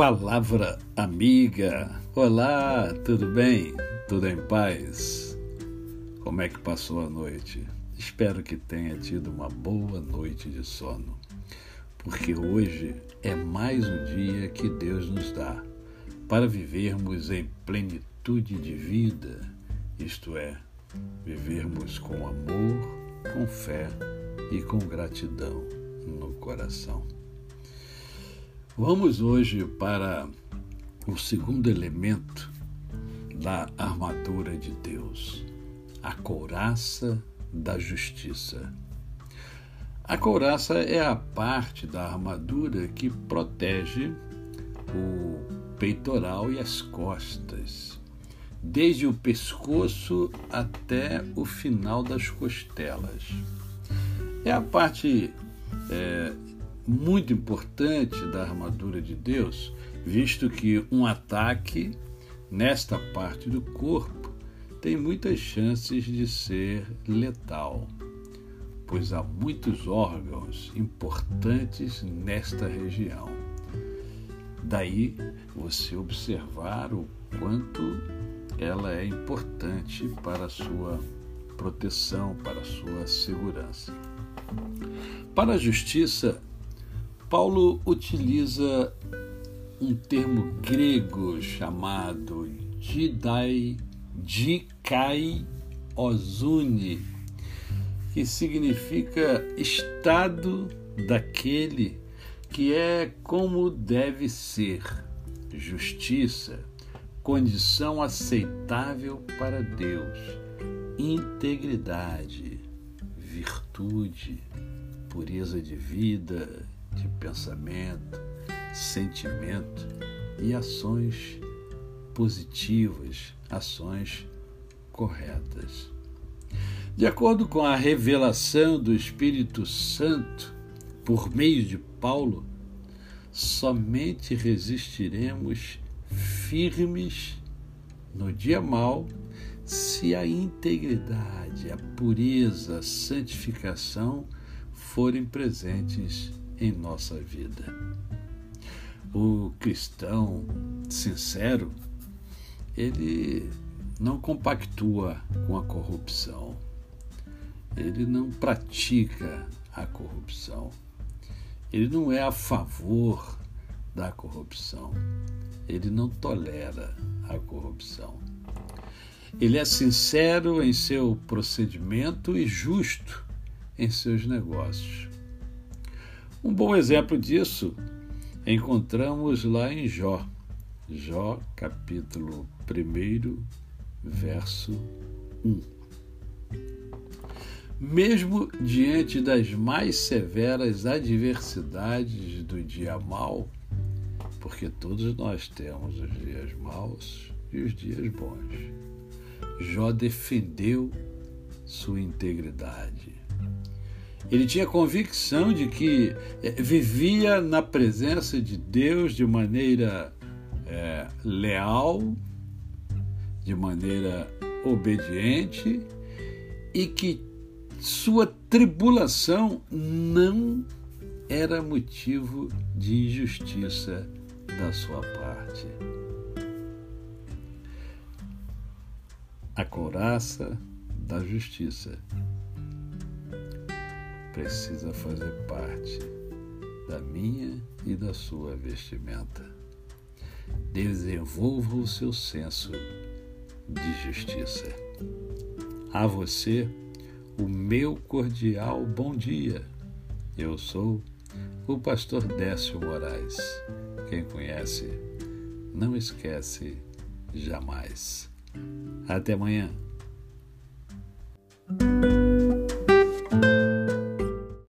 Palavra amiga. Olá, tudo bem? Tudo em paz? Como é que passou a noite? Espero que tenha tido uma boa noite de sono, porque hoje é mais um dia que Deus nos dá para vivermos em plenitude de vida, isto é, vivermos com amor, com fé e com gratidão no coração. Vamos hoje para o segundo elemento da armadura de Deus, a couraça da justiça. A couraça é a parte da armadura que protege o peitoral e as costas, desde o pescoço até o final das costelas. É a parte é, muito importante da armadura de Deus, visto que um ataque nesta parte do corpo tem muitas chances de ser letal, pois há muitos órgãos importantes nesta região. Daí você observar o quanto ela é importante para a sua proteção, para a sua segurança. Para a justiça, Paulo utiliza um termo grego chamado didai, dikai ozune, que significa estado daquele que é como deve ser, justiça, condição aceitável para Deus, integridade, virtude, pureza de vida, de pensamento, sentimento e ações positivas, ações corretas. De acordo com a revelação do Espírito Santo por meio de Paulo, somente resistiremos firmes no dia mau se a integridade, a pureza, a santificação forem presentes em nossa vida. O cristão sincero, ele não compactua com a corrupção, ele não pratica a corrupção, ele não é a favor da corrupção, ele não tolera a corrupção. Ele é sincero em seu procedimento e justo em seus negócios. Um bom exemplo disso encontramos lá em Jó, Jó capítulo 1, verso 1. Mesmo diante das mais severas adversidades do dia mau, porque todos nós temos os dias maus e os dias bons, Jó defendeu sua integridade ele tinha convicção de que é, vivia na presença de Deus de maneira é, leal, de maneira obediente e que sua tribulação não era motivo de injustiça da sua parte. A couraça da justiça precisa fazer parte da minha e da sua vestimenta. Desenvolva o seu senso de justiça. A você, o meu cordial bom dia. Eu sou o pastor Décio Moraes. Quem conhece, não esquece jamais. Até amanhã.